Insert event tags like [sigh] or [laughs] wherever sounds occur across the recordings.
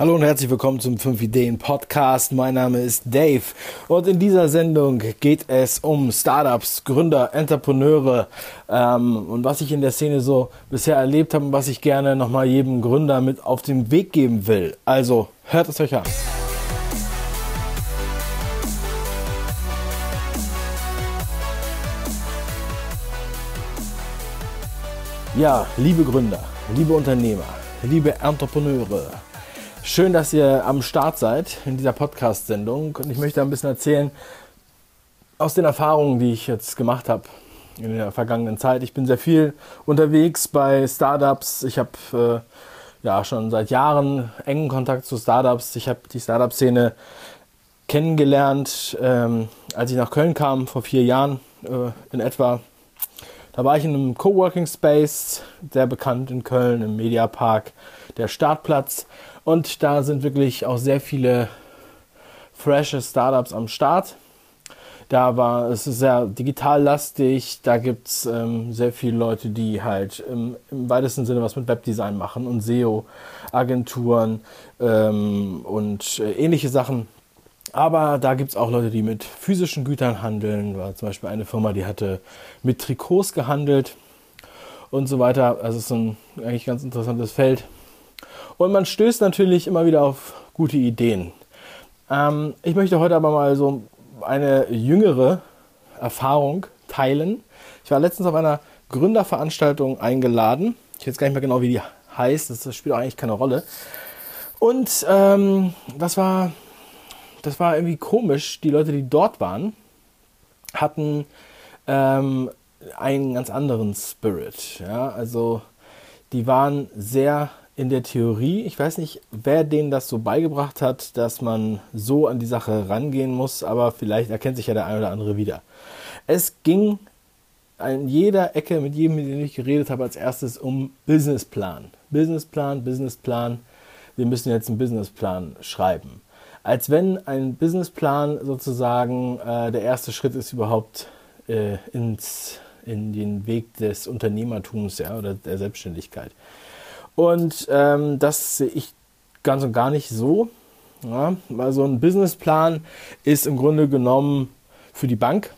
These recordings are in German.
Hallo und herzlich willkommen zum 5 Ideen Podcast. Mein Name ist Dave und in dieser Sendung geht es um Startups, Gründer, Entrepreneure ähm, und was ich in der Szene so bisher erlebt habe und was ich gerne nochmal jedem Gründer mit auf den Weg geben will. Also hört es euch an. Ja, liebe Gründer, liebe Unternehmer, liebe Entrepreneure, Schön, dass ihr am Start seid in dieser Podcast-Sendung. Und ich möchte ein bisschen erzählen aus den Erfahrungen, die ich jetzt gemacht habe in der vergangenen Zeit. Ich bin sehr viel unterwegs bei Startups. Ich habe äh, ja schon seit Jahren engen Kontakt zu Startups. Ich habe die Startup-Szene kennengelernt, ähm, als ich nach Köln kam vor vier Jahren äh, in etwa. Da war ich in einem Coworking Space, sehr bekannt in Köln, im Mediapark, der Startplatz. Und da sind wirklich auch sehr viele frische Startups am Start. Da war es sehr digital lastig. Da gibt es ähm, sehr viele Leute, die halt im, im, weitesten Sinne was mit Webdesign machen und SEO-Agenturen ähm, und äh, ähnliche Sachen. Aber da gibt es auch Leute, die mit physischen Gütern handeln. War zum Beispiel eine Firma, die hatte mit Trikots gehandelt und so weiter. Also es ist ein eigentlich ganz interessantes Feld. Und man stößt natürlich immer wieder auf gute Ideen. Ähm, ich möchte heute aber mal so eine jüngere Erfahrung teilen. Ich war letztens auf einer Gründerveranstaltung eingeladen. Ich weiß gar nicht mehr genau, wie die heißt. Das spielt eigentlich keine Rolle. Und ähm, das war das war irgendwie komisch. Die Leute, die dort waren, hatten ähm, einen ganz anderen Spirit. Ja? Also die waren sehr in der Theorie, ich weiß nicht, wer denen das so beigebracht hat, dass man so an die Sache rangehen muss, aber vielleicht erkennt sich ja der eine oder andere wieder. Es ging an jeder Ecke mit jedem, mit dem ich geredet habe, als erstes um Businessplan. Businessplan, Businessplan. Wir müssen jetzt einen Businessplan schreiben. Als wenn ein Businessplan sozusagen äh, der erste Schritt ist überhaupt äh, ins, in den Weg des Unternehmertums ja, oder der Selbstständigkeit. Und ähm, das sehe ich ganz und gar nicht so. Ja, weil so ein Businessplan ist im Grunde genommen für die Bank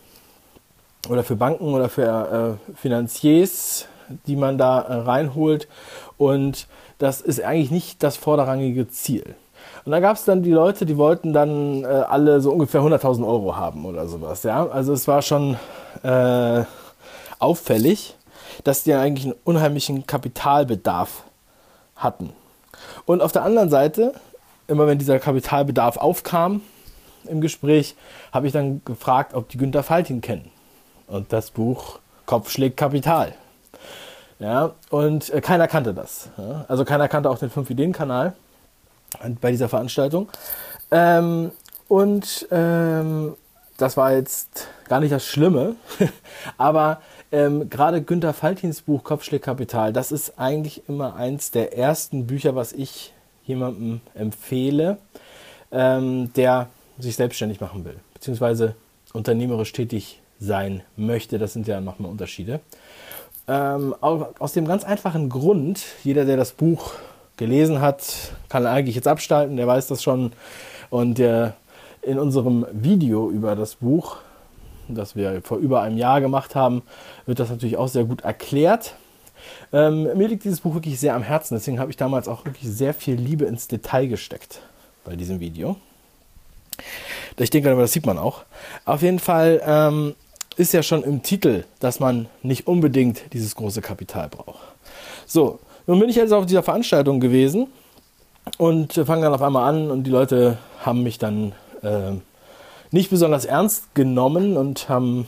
oder für Banken oder für äh, Finanziers, die man da äh, reinholt. Und das ist eigentlich nicht das vorderrangige Ziel. Und da gab es dann die Leute, die wollten dann äh, alle so ungefähr 100.000 Euro haben oder sowas. Ja? Also es war schon äh, auffällig, dass die eigentlich einen unheimlichen Kapitalbedarf hatten. Und auf der anderen Seite, immer wenn dieser Kapitalbedarf aufkam im Gespräch, habe ich dann gefragt, ob die Günter Faltin kennen. Und das Buch Kopf schlägt Kapital. Ja, und äh, keiner kannte das. Ja? Also keiner kannte auch den 5-Ideen-Kanal bei dieser Veranstaltung. Ähm, und ähm, das war jetzt gar nicht das Schlimme, [laughs] aber ähm, gerade Günter Faltins Buch Kopfschlägkapital, das ist eigentlich immer eins der ersten Bücher, was ich jemandem empfehle, ähm, der sich selbstständig machen will, beziehungsweise unternehmerisch tätig sein möchte. Das sind ja nochmal Unterschiede. Ähm, aus dem ganz einfachen Grund, jeder, der das Buch gelesen hat, kann eigentlich jetzt abstalten, der weiß das schon. Und der in unserem Video über das Buch das wir vor über einem Jahr gemacht haben, wird das natürlich auch sehr gut erklärt. Ähm, mir liegt dieses Buch wirklich sehr am Herzen, deswegen habe ich damals auch wirklich sehr viel Liebe ins Detail gesteckt bei diesem Video. Ich denke, das sieht man auch. Auf jeden Fall ähm, ist ja schon im Titel, dass man nicht unbedingt dieses große Kapital braucht. So, nun bin ich jetzt auf dieser Veranstaltung gewesen und fange dann auf einmal an und die Leute haben mich dann äh, nicht besonders ernst genommen und haben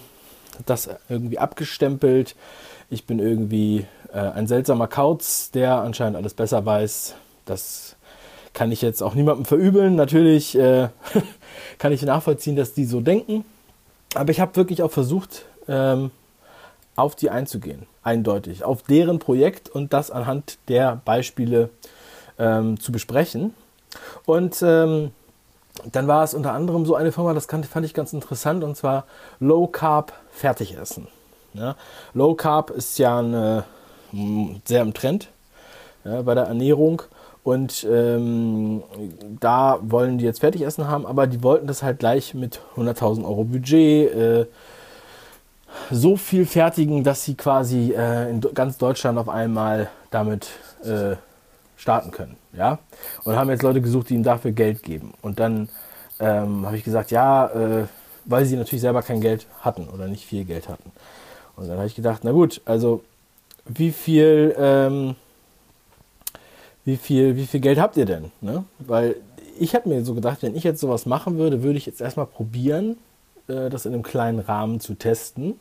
das irgendwie abgestempelt. Ich bin irgendwie äh, ein seltsamer Kauz, der anscheinend alles besser weiß. Das kann ich jetzt auch niemandem verübeln. Natürlich äh, [laughs] kann ich nachvollziehen, dass die so denken. Aber ich habe wirklich auch versucht, ähm, auf die einzugehen, eindeutig, auf deren Projekt und das anhand der Beispiele ähm, zu besprechen. Und ähm, dann war es unter anderem so eine Firma, das fand ich ganz interessant, und zwar Low Carb Fertigessen. Ja, Low Carb ist ja eine, sehr im Trend ja, bei der Ernährung Und ähm, da wollen die jetzt Fertigessen haben, aber die wollten das halt gleich mit 100.000 Euro Budget äh, so viel fertigen, dass sie quasi äh, in ganz Deutschland auf einmal damit äh, starten können. Ja? Und haben jetzt Leute gesucht, die ihnen dafür Geld geben. Und dann ähm, habe ich gesagt, ja, äh, weil sie natürlich selber kein Geld hatten oder nicht viel Geld hatten. Und dann habe ich gedacht, na gut, also wie viel, ähm, wie viel, wie viel Geld habt ihr denn? Ne? Weil ich habe mir so gedacht, wenn ich jetzt sowas machen würde, würde ich jetzt erstmal probieren, äh, das in einem kleinen Rahmen zu testen.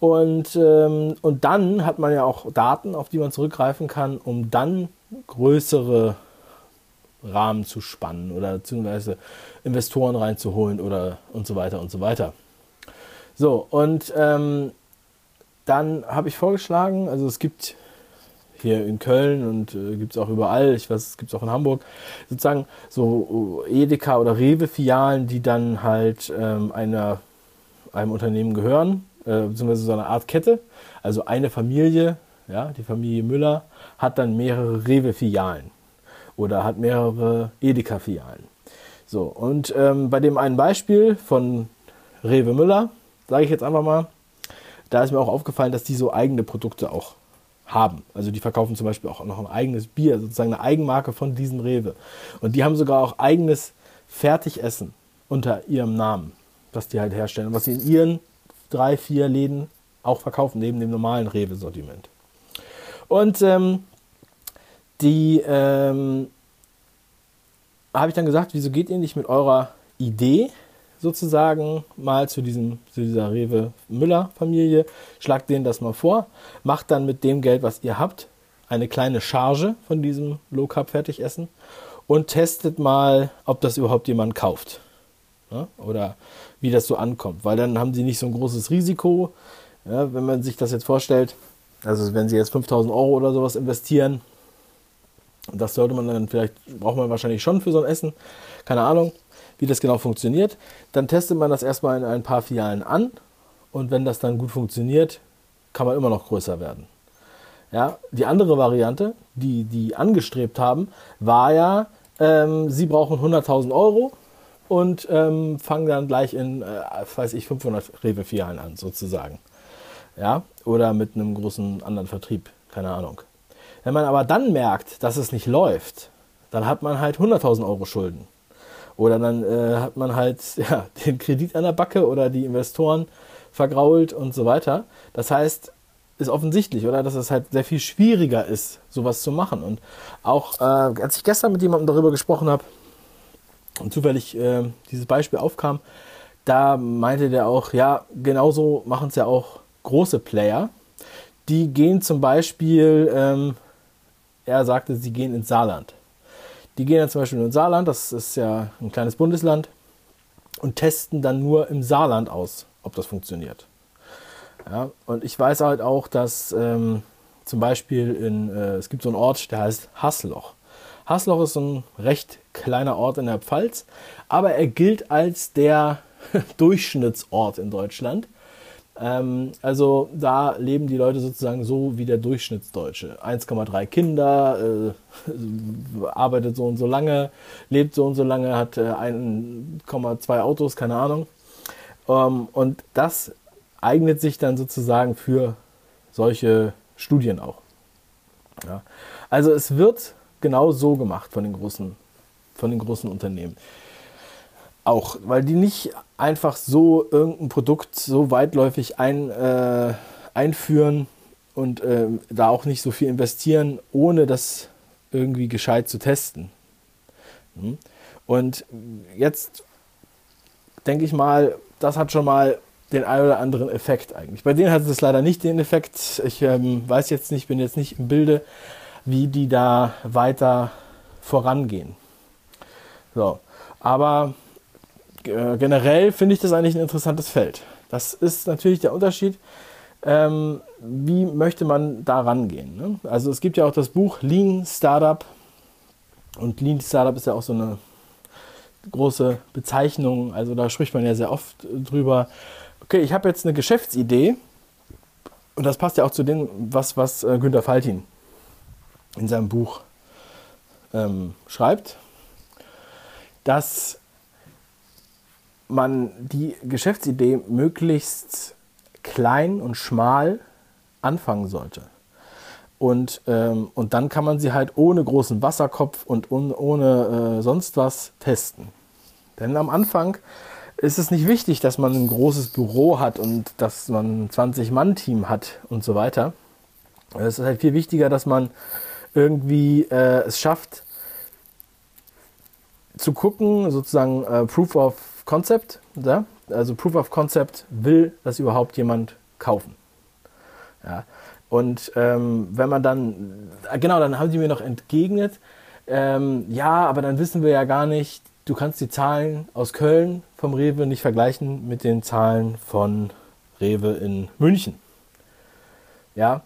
Und, ähm, und dann hat man ja auch Daten, auf die man zurückgreifen kann, um dann größere Rahmen zu spannen oder beziehungsweise Investoren reinzuholen oder und so weiter und so weiter. So, und ähm, dann habe ich vorgeschlagen, also es gibt hier in Köln und äh, gibt es auch überall, ich weiß, es gibt es auch in Hamburg, sozusagen so Edeka oder Rewe-Filialen, die dann halt ähm, einer, einem Unternehmen gehören, äh, beziehungsweise so eine Art Kette. Also eine Familie, ja, die Familie Müller, hat dann mehrere Rewe-Filialen oder hat mehrere Edeka-Filialen. So, und ähm, bei dem einen Beispiel von Rewe Müller, sage ich jetzt einfach mal, da ist mir auch aufgefallen, dass die so eigene Produkte auch haben. Also die verkaufen zum Beispiel auch noch ein eigenes Bier, sozusagen eine Eigenmarke von diesem Rewe. Und die haben sogar auch eigenes Fertigessen unter ihrem Namen, was die halt herstellen, was sie in ihren drei, vier Läden auch verkaufen, neben dem normalen Rewe-Sortiment. Und ähm, die ähm, habe ich dann gesagt, wieso geht ihr nicht mit eurer Idee sozusagen mal zu, diesem, zu dieser Rewe-Müller-Familie, schlagt denen das mal vor, macht dann mit dem Geld, was ihr habt, eine kleine Charge von diesem Low-Carb-Fertigessen und testet mal, ob das überhaupt jemand kauft. Ja? Oder wie das so ankommt. Weil dann haben sie nicht so ein großes Risiko. Ja, wenn man sich das jetzt vorstellt, also wenn sie jetzt 5000 Euro oder sowas investieren, das sollte man dann vielleicht, braucht man wahrscheinlich schon für so ein Essen, keine Ahnung wie das genau funktioniert. Dann testet man das erstmal in ein paar Filialen an und wenn das dann gut funktioniert, kann man immer noch größer werden. Ja, die andere Variante, die die angestrebt haben, war ja, ähm, sie brauchen 100.000 Euro und ähm, fangen dann gleich in, äh, weiß ich, 500 Rewe-Filialen an, sozusagen. Ja, oder mit einem großen anderen Vertrieb, keine Ahnung. Wenn man aber dann merkt, dass es nicht läuft, dann hat man halt 100.000 Euro Schulden. Oder dann äh, hat man halt [laughs] ja, den Kredit an der Backe oder die Investoren vergrault und so weiter. Das heißt, ist offensichtlich, oder? Dass es halt sehr viel schwieriger ist, sowas zu machen. Und auch äh, als ich gestern mit jemandem darüber gesprochen habe und zufällig äh, dieses Beispiel aufkam, da meinte der auch, ja, genauso machen es ja auch große Player. Die gehen zum Beispiel, ähm, er sagte, sie gehen ins Saarland. Die gehen dann zum Beispiel in den Saarland, das ist ja ein kleines Bundesland, und testen dann nur im Saarland aus, ob das funktioniert. Ja, und ich weiß halt auch, dass ähm, zum Beispiel in, äh, es gibt so einen Ort, der heißt Hasloch. Hasloch ist ein recht kleiner Ort in der Pfalz, aber er gilt als der [laughs] Durchschnittsort in Deutschland. Ähm, also da leben die Leute sozusagen so wie der Durchschnittsdeutsche. 1,3 Kinder, äh, [laughs] arbeitet so und so lange, lebt so und so lange, hat äh, 1,2 Autos, keine Ahnung. Ähm, und das eignet sich dann sozusagen für solche Studien auch. Ja. Also es wird genau so gemacht von den großen, von den großen Unternehmen auch, weil die nicht einfach so irgendein Produkt so weitläufig ein, äh, einführen und äh, da auch nicht so viel investieren, ohne das irgendwie gescheit zu testen. Hm? Und jetzt denke ich mal, das hat schon mal den einen oder anderen Effekt eigentlich. Bei denen hat es leider nicht den Effekt. Ich ähm, weiß jetzt nicht, bin jetzt nicht im Bilde, wie die da weiter vorangehen. So, aber äh, generell finde ich das eigentlich ein interessantes Feld. Das ist natürlich der Unterschied. Ähm, wie möchte man da rangehen? Ne? Also es gibt ja auch das Buch Lean Startup und Lean Startup ist ja auch so eine große Bezeichnung. Also da spricht man ja sehr oft drüber. Okay, ich habe jetzt eine Geschäftsidee und das passt ja auch zu dem, was, was äh, Günter Faltin in seinem Buch ähm, schreibt, dass man die Geschäftsidee möglichst klein und schmal anfangen sollte. Und, ähm, und dann kann man sie halt ohne großen Wasserkopf und un, ohne äh, sonst was testen. Denn am Anfang ist es nicht wichtig, dass man ein großes Büro hat und dass man ein 20-Mann-Team hat und so weiter. Es ist halt viel wichtiger, dass man irgendwie äh, es schafft, zu gucken, sozusagen äh, Proof of Concept. Ja? Also Proof of Concept will das überhaupt jemand kaufen. Ja? Und ähm, wenn man dann, äh, genau, dann haben sie mir noch entgegnet, ähm, ja, aber dann wissen wir ja gar nicht, du kannst die Zahlen aus Köln vom Rewe nicht vergleichen mit den Zahlen von Rewe in München. Ja,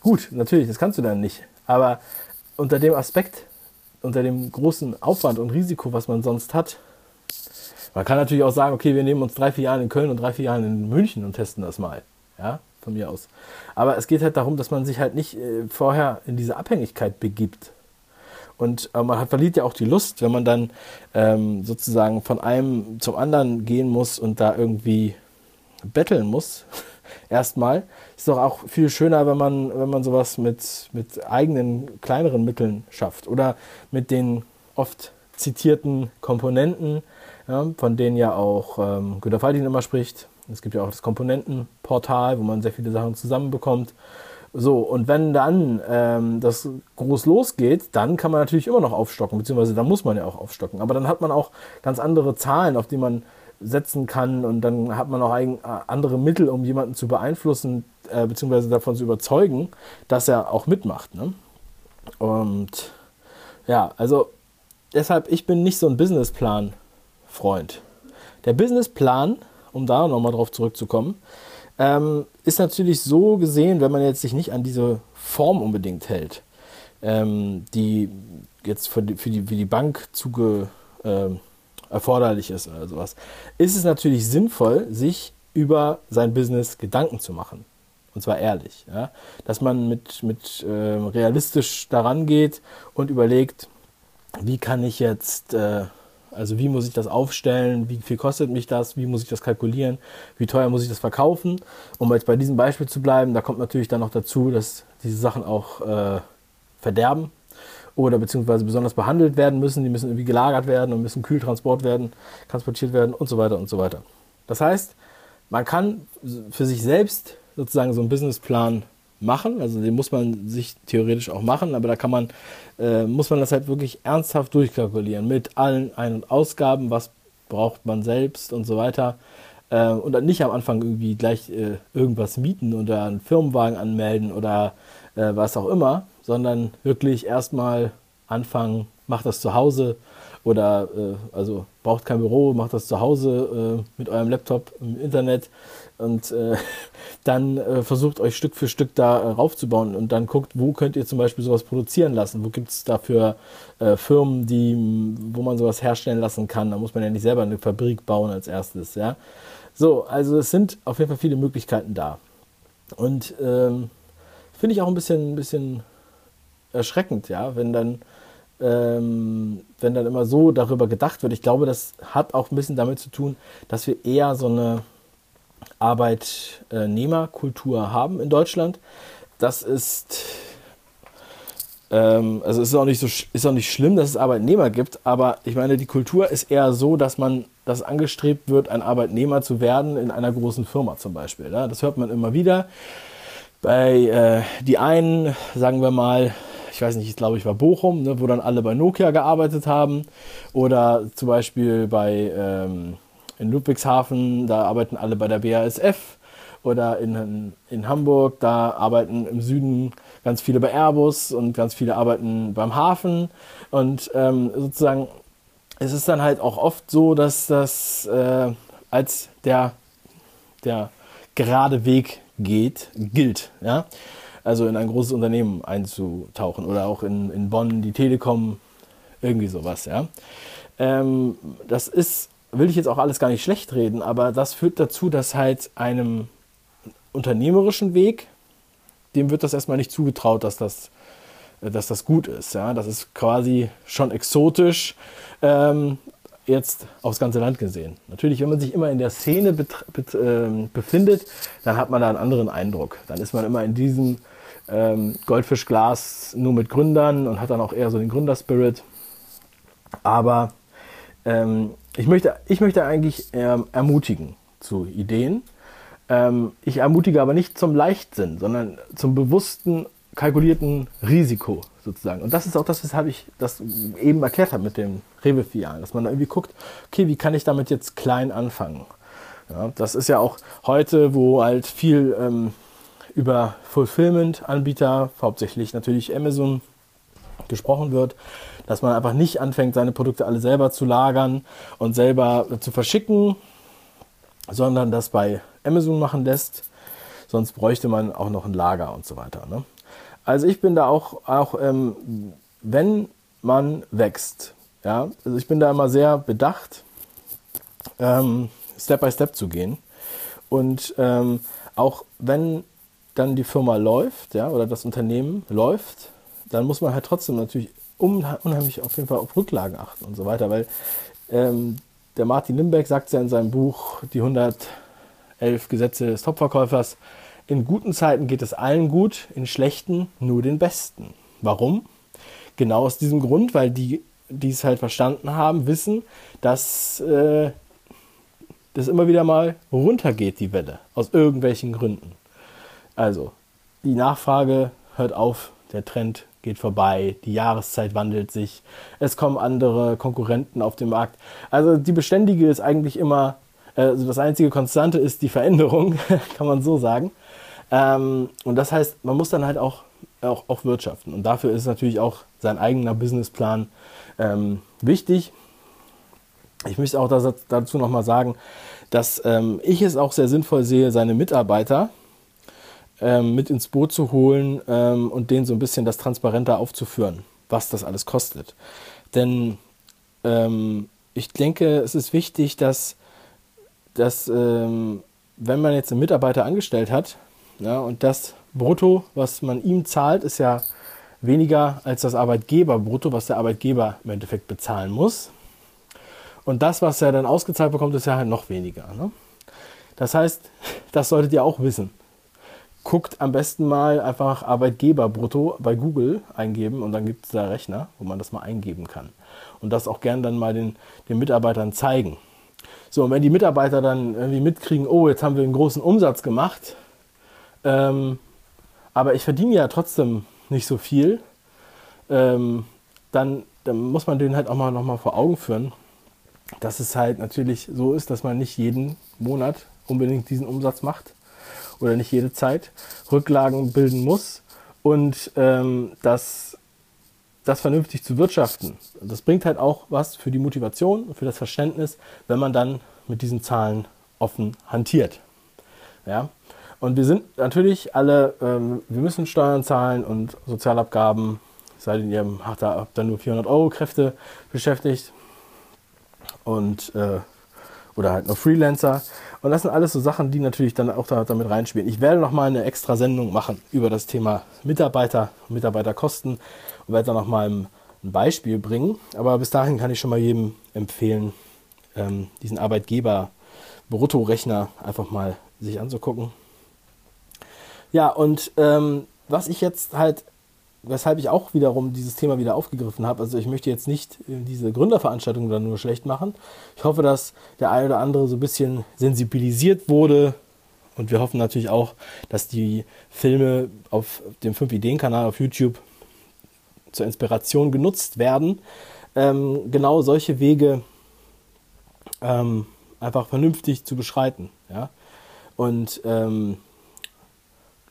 gut, natürlich, das kannst du dann nicht. Aber unter dem Aspekt, unter dem großen Aufwand und Risiko, was man sonst hat, man kann natürlich auch sagen, okay, wir nehmen uns drei, vier Jahre in Köln und drei, vier Jahre in München und testen das mal. Ja, von mir aus. Aber es geht halt darum, dass man sich halt nicht äh, vorher in diese Abhängigkeit begibt. Und äh, man hat, verliert ja auch die Lust, wenn man dann ähm, sozusagen von einem zum anderen gehen muss und da irgendwie betteln muss. [laughs] Erstmal ist doch auch viel schöner, wenn man, wenn man sowas mit, mit eigenen kleineren Mitteln schafft oder mit den oft zitierten Komponenten, ja, von denen ja auch ähm, Günter Faldin immer spricht, es gibt ja auch das Komponentenportal, wo man sehr viele Sachen zusammenbekommt. So, und wenn dann ähm, das groß losgeht, dann kann man natürlich immer noch aufstocken, beziehungsweise dann muss man ja auch aufstocken. Aber dann hat man auch ganz andere Zahlen, auf die man setzen kann und dann hat man auch ein, äh, andere Mittel, um jemanden zu beeinflussen, äh, beziehungsweise davon zu überzeugen, dass er auch mitmacht. Ne? Und ja, also deshalb, ich bin nicht so ein Businessplan-Freund. Der Businessplan um da nochmal drauf zurückzukommen, ähm, ist natürlich so gesehen, wenn man jetzt sich nicht an diese Form unbedingt hält, ähm, die jetzt für die, für die, für die Bank zuge, äh, erforderlich ist oder sowas, ist es natürlich sinnvoll, sich über sein Business Gedanken zu machen. Und zwar ehrlich. Ja? Dass man mit, mit äh, realistisch daran geht und überlegt, wie kann ich jetzt äh, also wie muss ich das aufstellen, wie viel kostet mich das, wie muss ich das kalkulieren, wie teuer muss ich das verkaufen. Um jetzt bei diesem Beispiel zu bleiben, da kommt natürlich dann noch dazu, dass diese Sachen auch äh, verderben oder beziehungsweise besonders behandelt werden müssen. Die müssen irgendwie gelagert werden und müssen kühl werden, transportiert werden und so weiter und so weiter. Das heißt, man kann für sich selbst sozusagen so einen Businessplan machen. Also den muss man sich theoretisch auch machen, aber da kann man, äh, muss man das halt wirklich ernsthaft durchkalkulieren mit allen Ein- und Ausgaben, was braucht man selbst und so weiter. Äh, und dann nicht am Anfang irgendwie gleich äh, irgendwas mieten oder einen Firmenwagen anmelden oder äh, was auch immer, sondern wirklich erstmal anfangen, macht das zu Hause oder äh, also braucht kein Büro, macht das zu Hause äh, mit eurem Laptop im Internet und äh, [laughs] dann äh, versucht euch Stück für Stück da äh, raufzubauen und dann guckt, wo könnt ihr zum Beispiel sowas produzieren lassen, wo gibt es dafür äh, Firmen, die, wo man sowas herstellen lassen kann. Da muss man ja nicht selber eine Fabrik bauen als erstes, ja. So, also es sind auf jeden Fall viele Möglichkeiten da. Und ähm, finde ich auch ein bisschen, ein bisschen erschreckend, ja, wenn dann ähm, wenn dann immer so darüber gedacht wird. Ich glaube, das hat auch ein bisschen damit zu tun, dass wir eher so eine Arbeitnehmerkultur haben in Deutschland. Das ist, ähm, also ist auch nicht so, ist auch nicht schlimm, dass es Arbeitnehmer gibt, aber ich meine, die Kultur ist eher so, dass man, dass angestrebt wird, ein Arbeitnehmer zu werden in einer großen Firma zum Beispiel. Ja? Das hört man immer wieder. Bei äh, die einen, sagen wir mal, ich weiß nicht, ich glaube, ich war Bochum, ne, wo dann alle bei Nokia gearbeitet haben. Oder zum Beispiel bei ähm, in Ludwigshafen, da arbeiten alle bei der BASF. Oder in, in Hamburg, da arbeiten im Süden ganz viele bei Airbus und ganz viele arbeiten beim Hafen. Und ähm, sozusagen, es ist dann halt auch oft so, dass das äh, als der, der gerade Weg geht, gilt. Ja? Also in ein großes Unternehmen einzutauchen oder auch in, in Bonn die Telekom, irgendwie sowas. Ja? Ähm, das ist will ich jetzt auch alles gar nicht schlecht reden, aber das führt dazu, dass halt einem unternehmerischen Weg, dem wird das erstmal nicht zugetraut, dass das dass das gut ist. Ja? Das ist quasi schon exotisch. Ähm, jetzt aufs ganze Land gesehen. Natürlich, wenn man sich immer in der Szene äh, befindet, dann hat man da einen anderen Eindruck. Dann ist man immer in diesem ähm, Goldfischglas nur mit Gründern und hat dann auch eher so den Gründerspirit. Aber ähm, ich, möchte, ich möchte eigentlich ähm, ermutigen zu Ideen. Ähm, ich ermutige aber nicht zum Leichtsinn, sondern zum bewussten, kalkulierten Risiko sozusagen. Und das ist auch das, weshalb ich das eben erklärt habe mit dem Rewe-Filialen, dass man da irgendwie guckt, okay, wie kann ich damit jetzt klein anfangen? Ja, das ist ja auch heute, wo halt viel ähm, über Fulfillment-Anbieter, hauptsächlich natürlich Amazon, gesprochen wird, dass man einfach nicht anfängt, seine Produkte alle selber zu lagern und selber zu verschicken, sondern das bei Amazon machen lässt. Sonst bräuchte man auch noch ein Lager und so weiter. Ne? Also ich bin da auch, auch ähm, wenn man wächst, ja, also ich bin da immer sehr bedacht, ähm, Step by Step zu gehen. Und ähm, auch wenn dann die Firma läuft, ja, oder das Unternehmen läuft, dann muss man halt trotzdem natürlich unheimlich auf jeden Fall auf Rücklagen achten und so weiter, weil ähm, der Martin Limbeck sagt ja in seinem Buch Die 111 Gesetze des Topverkäufers, in guten Zeiten geht es allen gut, in schlechten nur den Besten. Warum? Genau aus diesem Grund, weil die, die es halt verstanden haben, wissen, dass äh, das immer wieder mal runtergeht, die Welle, aus irgendwelchen Gründen. Also, die Nachfrage hört auf, der Trend geht vorbei, die Jahreszeit wandelt sich, es kommen andere Konkurrenten auf den Markt. Also die Beständige ist eigentlich immer, also das einzige Konstante ist die Veränderung, [laughs] kann man so sagen. Ähm, und das heißt, man muss dann halt auch, auch, auch wirtschaften. Und dafür ist natürlich auch sein eigener Businessplan ähm, wichtig. Ich möchte auch dazu nochmal sagen, dass ähm, ich es auch sehr sinnvoll sehe, seine Mitarbeiter ähm, mit ins Boot zu holen ähm, und denen so ein bisschen das transparenter aufzuführen, was das alles kostet. Denn ähm, ich denke, es ist wichtig, dass, dass ähm, wenn man jetzt einen Mitarbeiter angestellt hat, ja, und das Brutto, was man ihm zahlt, ist ja weniger als das Arbeitgeberbrutto, was der Arbeitgeber im Endeffekt bezahlen muss. Und das, was er dann ausgezahlt bekommt, ist ja halt noch weniger. Ne? Das heißt, [laughs] das solltet ihr auch wissen guckt am besten mal einfach Arbeitgeberbrutto bei Google eingeben und dann gibt es da Rechner, wo man das mal eingeben kann. Und das auch gern dann mal den, den Mitarbeitern zeigen. So, und wenn die Mitarbeiter dann irgendwie mitkriegen, oh, jetzt haben wir einen großen Umsatz gemacht, ähm, aber ich verdiene ja trotzdem nicht so viel, ähm, dann, dann muss man denen halt auch mal nochmal vor Augen führen, dass es halt natürlich so ist, dass man nicht jeden Monat unbedingt diesen Umsatz macht oder nicht jede Zeit Rücklagen bilden muss und ähm, das, das vernünftig zu wirtschaften. Das bringt halt auch was für die Motivation und für das Verständnis, wenn man dann mit diesen Zahlen offen hantiert. Ja? Und wir sind natürlich alle, ähm, wir müssen Steuern zahlen und Sozialabgaben, sei denn ihr da, habt da nur 400 Euro Kräfte beschäftigt und äh, oder halt nur Freelancer. Und das sind alles so Sachen, die natürlich dann auch da, damit reinspielen. Ich werde noch mal eine extra Sendung machen über das Thema Mitarbeiter, Mitarbeiterkosten und werde dann noch mal ein, ein Beispiel bringen. Aber bis dahin kann ich schon mal jedem empfehlen, ähm, diesen Arbeitgeber Bruttorechner einfach mal sich anzugucken. Ja, und ähm, was ich jetzt halt weshalb ich auch wiederum dieses Thema wieder aufgegriffen habe. Also ich möchte jetzt nicht äh, diese Gründerveranstaltung dann nur schlecht machen. Ich hoffe, dass der eine oder andere so ein bisschen sensibilisiert wurde. Und wir hoffen natürlich auch, dass die Filme auf dem 5-Ideen-Kanal auf YouTube zur Inspiration genutzt werden. Ähm, genau solche Wege ähm, einfach vernünftig zu beschreiten. Ja? Und ähm,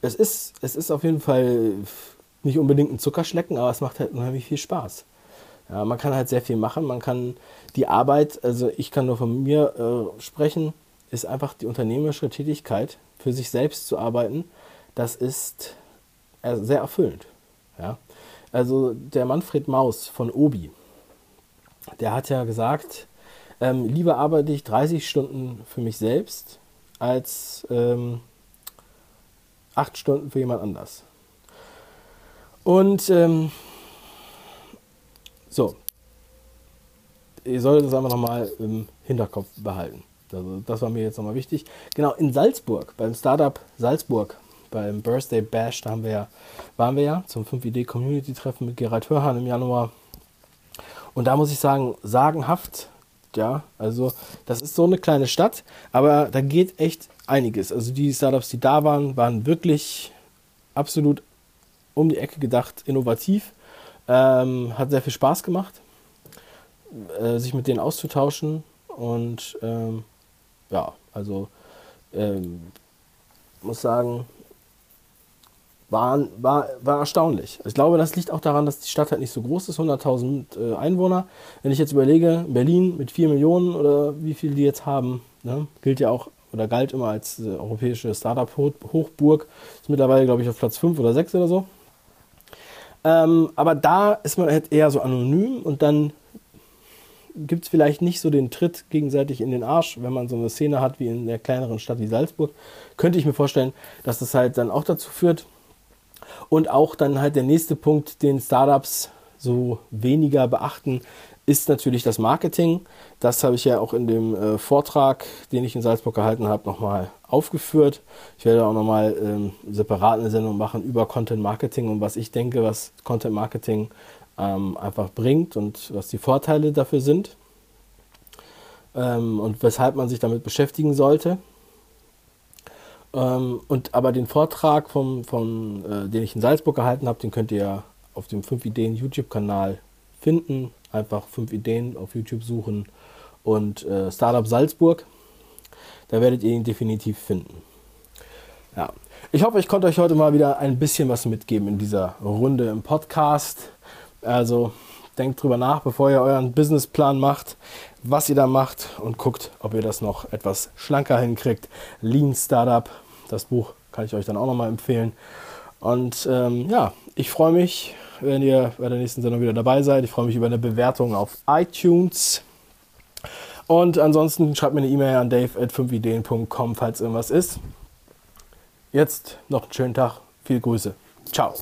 es, ist, es ist auf jeden Fall nicht unbedingt ein Zuckerschlecken, aber es macht halt unheimlich viel Spaß. Ja, man kann halt sehr viel machen, man kann die Arbeit, also ich kann nur von mir äh, sprechen, ist einfach die unternehmerische Tätigkeit, für sich selbst zu arbeiten, das ist äh, sehr erfüllend. Ja? Also der Manfred Maus von Obi, der hat ja gesagt, ähm, lieber arbeite ich 30 Stunden für mich selbst als ähm, 8 Stunden für jemand anders. Und ähm, so, ihr solltet das einfach nochmal im Hinterkopf behalten. Also das war mir jetzt nochmal wichtig. Genau, in Salzburg, beim Startup Salzburg, beim Birthday Bash, da haben wir ja, waren wir ja zum 5ID Community Treffen mit Gerald Hörhan im Januar. Und da muss ich sagen, sagenhaft, ja, also das ist so eine kleine Stadt, aber da geht echt einiges. Also die Startups, die da waren, waren wirklich absolut um die Ecke gedacht, innovativ. Ähm, hat sehr viel Spaß gemacht, äh, sich mit denen auszutauschen und ähm, ja, also ähm, muss sagen, war, war, war erstaunlich. Ich glaube, das liegt auch daran, dass die Stadt halt nicht so groß ist, 100.000 äh, Einwohner. Wenn ich jetzt überlege, Berlin mit 4 Millionen oder wie viel die jetzt haben, ne, gilt ja auch oder galt immer als äh, europäische Startup-Hochburg. Ist mittlerweile, glaube ich, auf Platz 5 oder 6 oder so. Ähm, aber da ist man halt eher so anonym und dann gibt es vielleicht nicht so den Tritt gegenseitig in den Arsch, wenn man so eine Szene hat wie in der kleineren Stadt wie Salzburg. Könnte ich mir vorstellen, dass das halt dann auch dazu führt. Und auch dann halt der nächste Punkt, den Startups so weniger beachten, ist natürlich das Marketing. Das habe ich ja auch in dem äh, Vortrag, den ich in Salzburg gehalten habe, nochmal aufgeführt. Ich werde auch nochmal ähm, separat eine Sendung machen über Content Marketing und was ich denke, was Content Marketing ähm, einfach bringt und was die Vorteile dafür sind ähm, und weshalb man sich damit beschäftigen sollte. Ähm, und aber den Vortrag, vom, vom, äh, den ich in Salzburg gehalten habe, den könnt ihr auf dem 5 Ideen YouTube-Kanal finden. Einfach 5 Ideen auf YouTube suchen und äh, Startup Salzburg. Da werdet ihr ihn definitiv finden. Ja. Ich hoffe, ich konnte euch heute mal wieder ein bisschen was mitgeben in dieser Runde im Podcast. Also denkt drüber nach, bevor ihr euren Businessplan macht, was ihr da macht und guckt, ob ihr das noch etwas schlanker hinkriegt. Lean Startup, das Buch kann ich euch dann auch nochmal empfehlen. Und ähm, ja, ich freue mich, wenn ihr bei der nächsten Sendung wieder dabei seid. Ich freue mich über eine Bewertung auf iTunes. Und ansonsten schreibt mir eine E-Mail an dave.5ideen.com, falls irgendwas ist. Jetzt noch einen schönen Tag. Viel Grüße. Ciao.